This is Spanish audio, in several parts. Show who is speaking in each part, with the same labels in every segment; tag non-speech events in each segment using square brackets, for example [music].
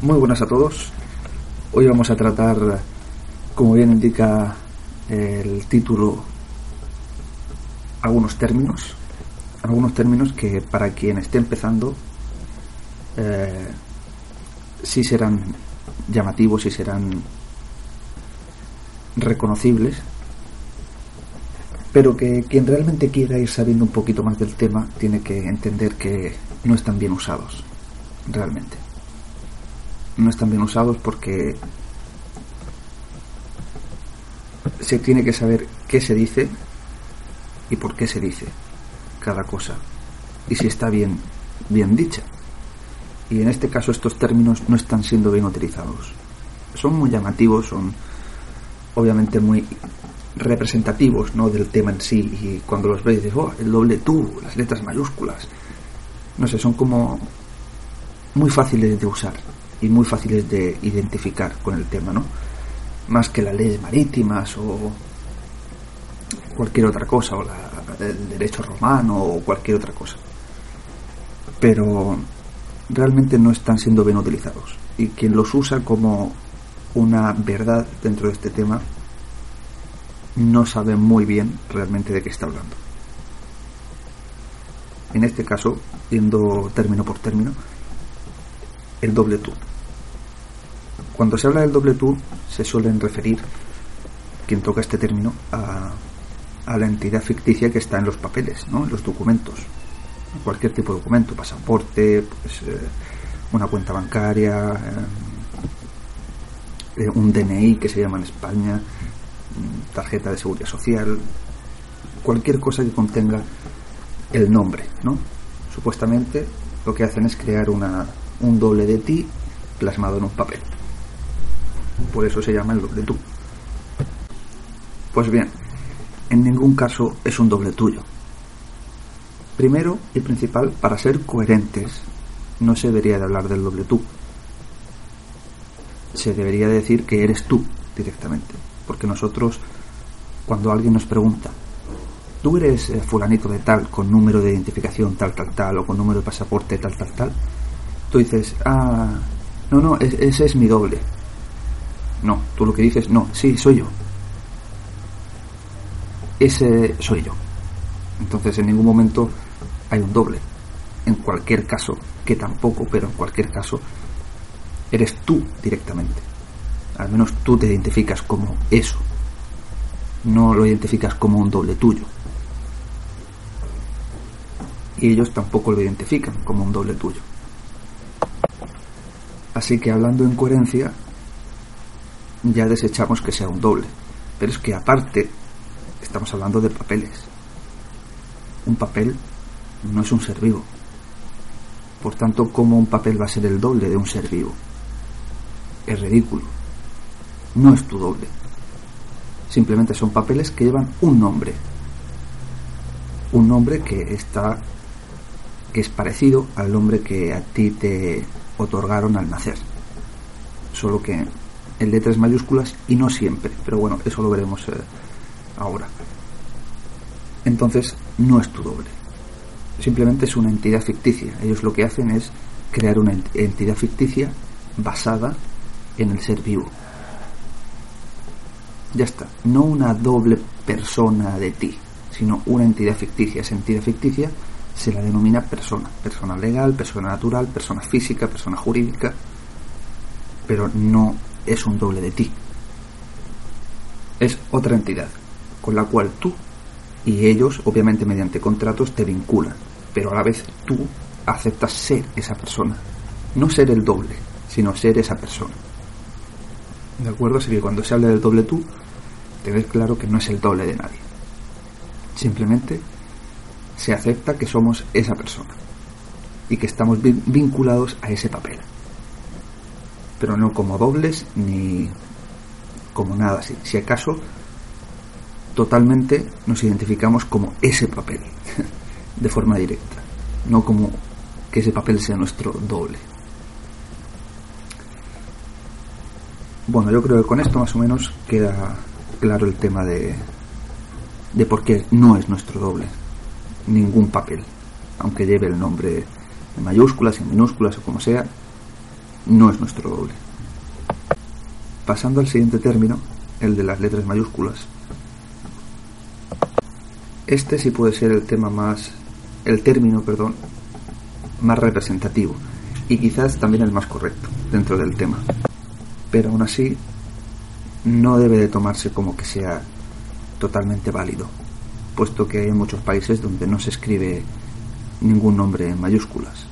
Speaker 1: Muy buenas a todos. Hoy vamos a tratar, como bien indica el título, algunos términos. Algunos términos que para quien esté empezando eh, sí serán llamativos y serán reconocibles, pero que quien realmente quiera ir sabiendo un poquito más del tema tiene que entender que no están bien usados, realmente no están bien usados porque se tiene que saber qué se dice y por qué se dice cada cosa. Y si está bien bien dicha. Y en este caso estos términos no están siendo bien utilizados. Son muy llamativos son obviamente muy representativos ¿no? del tema en sí. Y cuando los ves dices oh, el doble tú las letras mayúsculas no sé son como muy fáciles de usar y muy fáciles de identificar con el tema, ¿no? Más que las leyes marítimas o cualquier otra cosa, o la, el derecho romano o cualquier otra cosa. Pero realmente no están siendo bien utilizados. Y quien los usa como una verdad dentro de este tema no sabe muy bien realmente de qué está hablando. En este caso, yendo término por término, el doble tú. Cuando se habla del doble tú, se suelen referir, quien toca este término, a, a la entidad ficticia que está en los papeles, ¿no? en los documentos. Cualquier tipo de documento, pasaporte, pues, eh, una cuenta bancaria, eh, eh, un DNI que se llama en España, tarjeta de seguridad social, cualquier cosa que contenga el nombre, ¿no? Supuestamente lo que hacen es crear una, un doble de ti plasmado en un papel. Por eso se llama el doble tú. Pues bien, en ningún caso es un doble tuyo. Primero y principal, para ser coherentes, no se debería de hablar del doble tú. Se debería decir que eres tú directamente. Porque nosotros, cuando alguien nos pregunta, tú eres fulanito de tal, con número de identificación tal, tal, tal, o con número de pasaporte tal, tal, tal, tú dices, ah, no, no, ese es mi doble. No, tú lo que dices, no, sí, soy yo. Ese soy yo. Entonces en ningún momento hay un doble. En cualquier caso, que tampoco, pero en cualquier caso, eres tú directamente. Al menos tú te identificas como eso. No lo identificas como un doble tuyo. Y ellos tampoco lo identifican como un doble tuyo. Así que hablando en coherencia, ya desechamos que sea un doble. Pero es que aparte, estamos hablando de papeles. Un papel no es un ser vivo. Por tanto, ¿cómo un papel va a ser el doble de un ser vivo? Es ridículo. No es tu doble. Simplemente son papeles que llevan un nombre. Un nombre que está que es parecido al nombre que a ti te otorgaron al nacer. Solo que en letras mayúsculas y no siempre. Pero bueno, eso lo veremos eh, ahora. Entonces, no es tu doble. Simplemente es una entidad ficticia. Ellos lo que hacen es crear una entidad ficticia basada en el ser vivo. Ya está. No una doble persona de ti, sino una entidad ficticia. Esa entidad ficticia se la denomina persona. Persona legal, persona natural, persona física, persona jurídica. Pero no es un doble de ti. Es otra entidad con la cual tú y ellos, obviamente mediante contratos, te vinculan. Pero a la vez tú aceptas ser esa persona. No ser el doble, sino ser esa persona. ¿De acuerdo? Así que cuando se habla del doble tú, tenés claro que no es el doble de nadie. Simplemente se acepta que somos esa persona. y que estamos vinculados a ese papel. Pero no como dobles ni como nada así. Si acaso, totalmente nos identificamos como ese papel, [laughs] de forma directa, no como que ese papel sea nuestro doble. Bueno, yo creo que con esto más o menos queda claro el tema de, de por qué no es nuestro doble ningún papel, aunque lleve el nombre en mayúsculas, en minúsculas o como sea, no es nuestro doble. Pasando al siguiente término, el de las letras mayúsculas. Este sí puede ser el tema más, el término, perdón, más representativo y quizás también el más correcto dentro del tema. Pero aún así, no debe de tomarse como que sea totalmente válido, puesto que hay muchos países donde no se escribe ningún nombre en mayúsculas.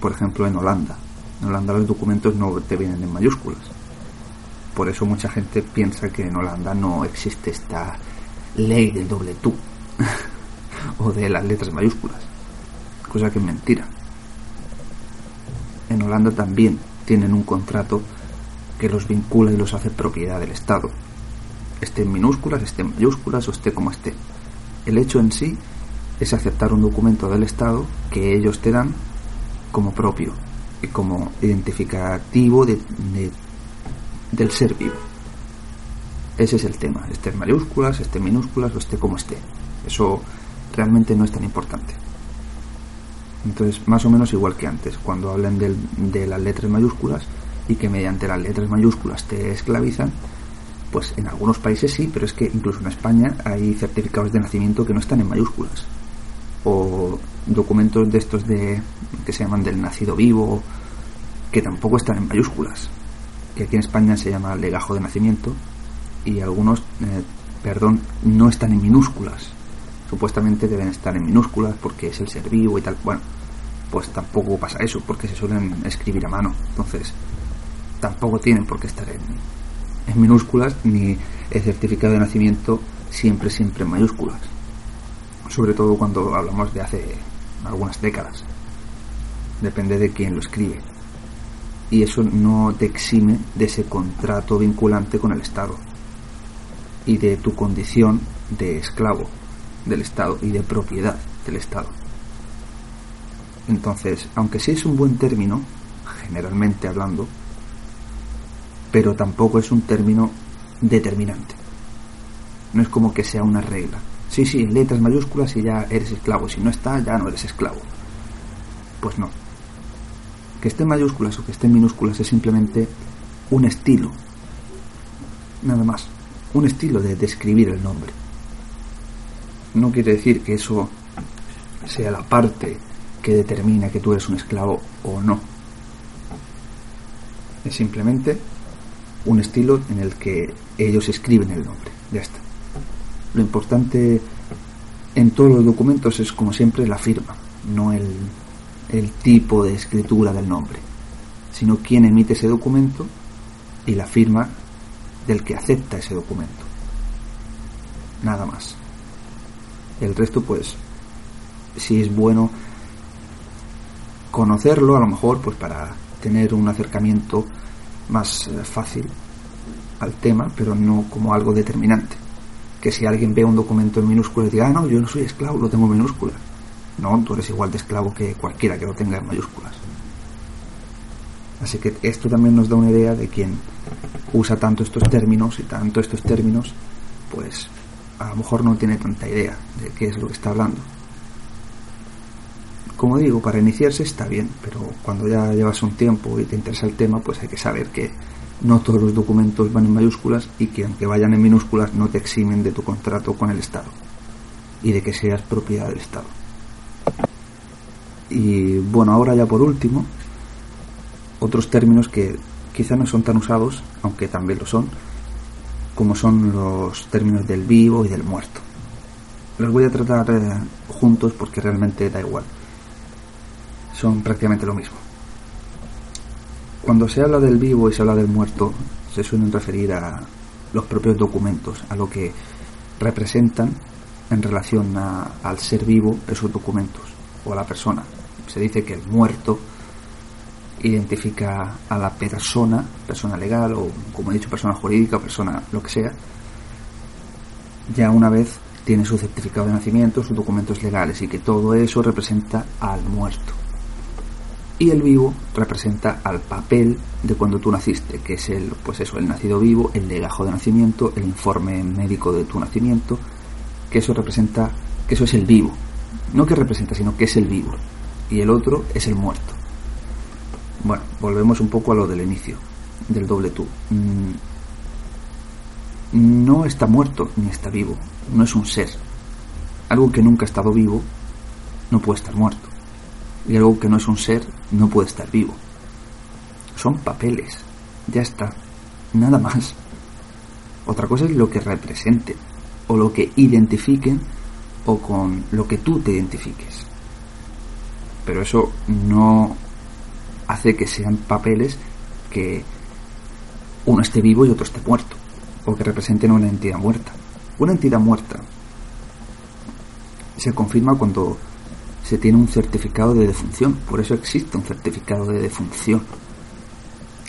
Speaker 1: Por ejemplo, en Holanda. En Holanda los documentos no te vienen en mayúsculas. Por eso mucha gente piensa que en Holanda no existe esta ley del doble tú [laughs] o de las letras mayúsculas, cosa que es mentira. En Holanda también tienen un contrato que los vincula y los hace propiedad del Estado, esté en minúsculas, esté en mayúsculas o esté como esté. El hecho en sí es aceptar un documento del Estado que ellos te dan como propio y como identificativo de, del ser vivo. Ese es el tema, esté en mayúsculas, esté en minúsculas o esté como esté. Eso realmente no es tan importante. Entonces, más o menos igual que antes, cuando hablan de las letras mayúsculas y que mediante las letras mayúsculas te esclavizan, pues en algunos países sí, pero es que incluso en España hay certificados de nacimiento que no están en mayúsculas. O documentos de estos de que se llaman del nacido vivo, que tampoco están en mayúsculas. Que aquí en España se llama legajo de nacimiento y algunos, eh, perdón, no están en minúsculas. Supuestamente deben estar en minúsculas porque es el ser vivo y tal. Bueno, pues tampoco pasa eso porque se suelen escribir a mano. Entonces, tampoco tienen por qué estar en, en minúsculas ni el certificado de nacimiento siempre, siempre en mayúsculas. Sobre todo cuando hablamos de hace algunas décadas. Depende de quién lo escribe. Y eso no te exime de ese contrato vinculante con el Estado y de tu condición de esclavo del Estado y de propiedad del Estado. Entonces, aunque sí es un buen término, generalmente hablando, pero tampoco es un término determinante. No es como que sea una regla. Sí, sí, letras mayúsculas y ya eres esclavo. Si no está, ya no eres esclavo. Pues no. Que esté en mayúsculas o que esté en minúsculas es simplemente un estilo. Nada más. Un estilo de describir el nombre. No quiere decir que eso sea la parte que determina que tú eres un esclavo o no. Es simplemente un estilo en el que ellos escriben el nombre. Ya está. Lo importante en todos los documentos es, como siempre, la firma, no el, el tipo de escritura del nombre, sino quién emite ese documento y la firma del que acepta ese documento. Nada más. El resto, pues, si es bueno conocerlo, a lo mejor, pues para tener un acercamiento más eh, fácil al tema, pero no como algo determinante. Que si alguien ve un documento en minúsculas y diga, ah, no, yo no soy esclavo, lo tengo en minúsculas. No, tú eres igual de esclavo que cualquiera que lo tenga en mayúsculas. Así que esto también nos da una idea de quien usa tanto estos términos y tanto estos términos, pues a lo mejor no tiene tanta idea de qué es lo que está hablando. Como digo, para iniciarse está bien, pero cuando ya llevas un tiempo y te interesa el tema, pues hay que saber que no todos los documentos van en mayúsculas y que aunque vayan en minúsculas no te eximen de tu contrato con el Estado y de que seas propiedad del Estado. Y bueno, ahora ya por último, otros términos que quizá no son tan usados, aunque también lo son, como son los términos del vivo y del muerto. Los voy a tratar juntos porque realmente da igual son prácticamente lo mismo. Cuando se habla del vivo y se habla del muerto, se suelen referir a los propios documentos, a lo que representan en relación al ser vivo esos documentos, o a la persona, Se dice que el muerto identifica a la persona, persona legal o, como he dicho, persona jurídica persona lo que sea, ya una vez tiene su certificado de nacimiento, sus documentos legales y que todo eso representa al muerto. Y el vivo representa al papel de cuando tú naciste, que es el, pues eso, el nacido vivo, el legajo de nacimiento, el informe médico de tu nacimiento, que eso representa, que eso es el vivo. No que representa, sino que es el vivo. Y el otro es el muerto. Bueno, volvemos un poco a lo del inicio, del doble tú. Mm, no está muerto ni está vivo, no es un ser. Algo que nunca ha estado vivo no puede estar muerto. Y algo que no es un ser no puede estar vivo. Son papeles, ya está, nada más. Otra cosa es lo que representen, o lo que identifiquen, o con lo que tú te identifiques. Pero eso no hace que sean papeles que uno esté vivo y otro esté muerto, o que representen una entidad muerta. Una entidad muerta se confirma cuando se tiene un certificado de defunción, por eso existe un certificado de defunción.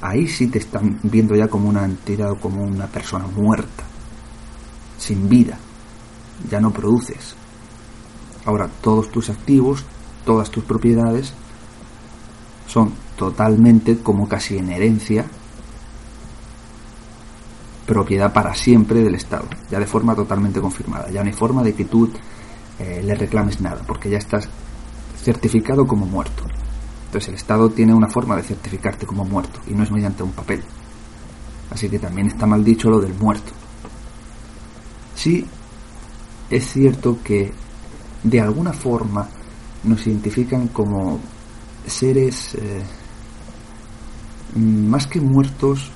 Speaker 1: Ahí sí te están viendo ya como una entidad o como una persona muerta, sin vida, ya no produces. Ahora todos tus activos, todas tus propiedades son totalmente como casi en herencia propiedad para siempre del Estado, ya de forma totalmente confirmada. Ya no hay forma de que tú eh, le reclames nada, porque ya estás certificado como muerto. Entonces el Estado tiene una forma de certificarte como muerto y no es mediante un papel. Así que también está mal dicho lo del muerto. Sí, es cierto que de alguna forma nos identifican como seres eh, más que muertos,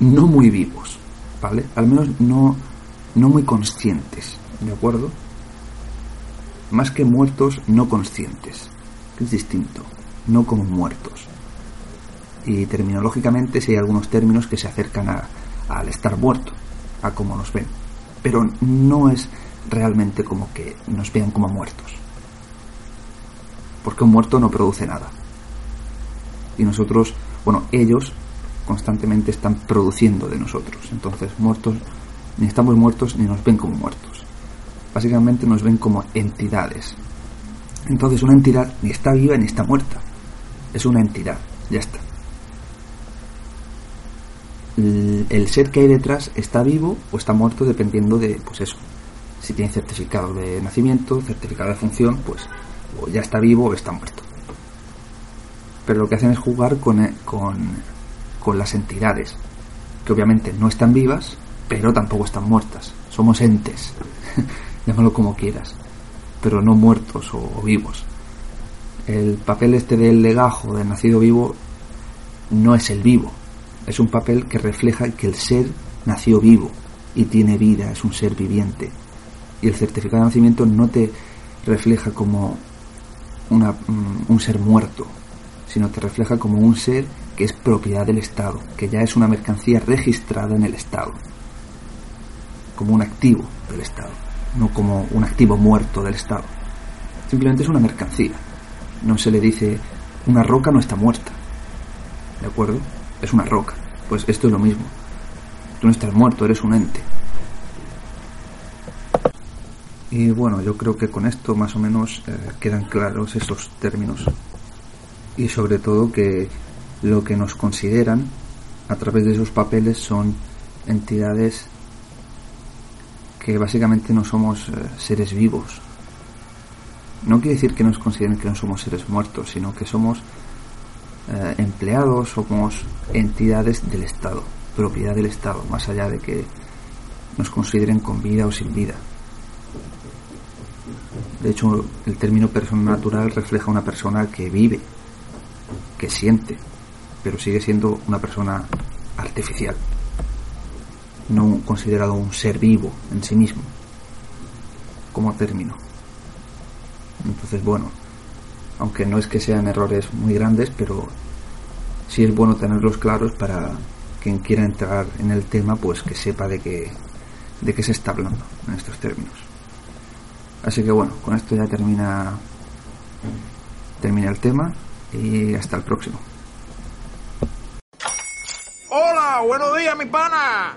Speaker 1: no muy vivos, ¿vale? Al menos no, no muy conscientes, ¿de acuerdo? Más que muertos, no conscientes, que es distinto, no como muertos. Y terminológicamente sí hay algunos términos que se acercan a, al estar muerto, a cómo nos ven, pero no es realmente como que nos vean como muertos porque un muerto no produce nada. Y nosotros, bueno, ellos constantemente están produciendo de nosotros. Entonces, muertos, ni estamos muertos ni nos ven como muertos. Básicamente nos ven como entidades. Entonces, una entidad ni está viva ni está muerta. Es una entidad, ya está. El, ser que hay detrás está vivo o está muerto dependiendo de, pues eso, si tiene certificado de nacimiento, certificado de función, pues o ya está vivo o está muerto. Pero lo que hacen es jugar con, eh, con, con las entidades, que obviamente no están vivas, pero tampoco están muertas. Somos entes, [laughs] llámalo como quieras, pero no muertos o, vivos. El papel este del legajo, del nacido vivo, no es el vivo, es un papel que refleja que el ser nació vivo y tiene vida, es un ser viviente. Y el certificado de nacimiento no te refleja como mm, un ser muerto, sino te refleja como un ser que es propiedad del Estado, que ya es una mercancía registrada en el Estado, como un activo del Estado, no como un activo muerto del Estado. Simplemente es una mercancía. No se le dice una roca no está muerta. ¿De acuerdo? Es una roca. Pues esto es lo mismo. Tú no estás muerto, eres un ente. Y bueno, yo creo que con esto más o menos eh, quedan claros esos términos. Y sobre todo que lo que nos consideran a través de esos papeles son entidades que básicamente no somos eh, seres vivos. No quiere decir que nos consideren que no somos seres muertos, sino que somos eh, empleados, somos entidades del Estado, propiedad del Estado, más allá de que nos consideren con vida o sin vida. De hecho, el término persona natural refleja una persona que vive, que siente, pero sigue siendo una persona artificial, no considerado un ser vivo en sí mismo, como término. Entonces, bueno, aunque no es que sean errores muy grandes, pero sí es bueno tenerlos claros para quien quiera entrar en el tema, pues que sepa de qué, de qué se está hablando en estos términos. Así que bueno, con esto ya termina termina el tema y hasta el próximo.
Speaker 2: Hola, buenos días, mi pana.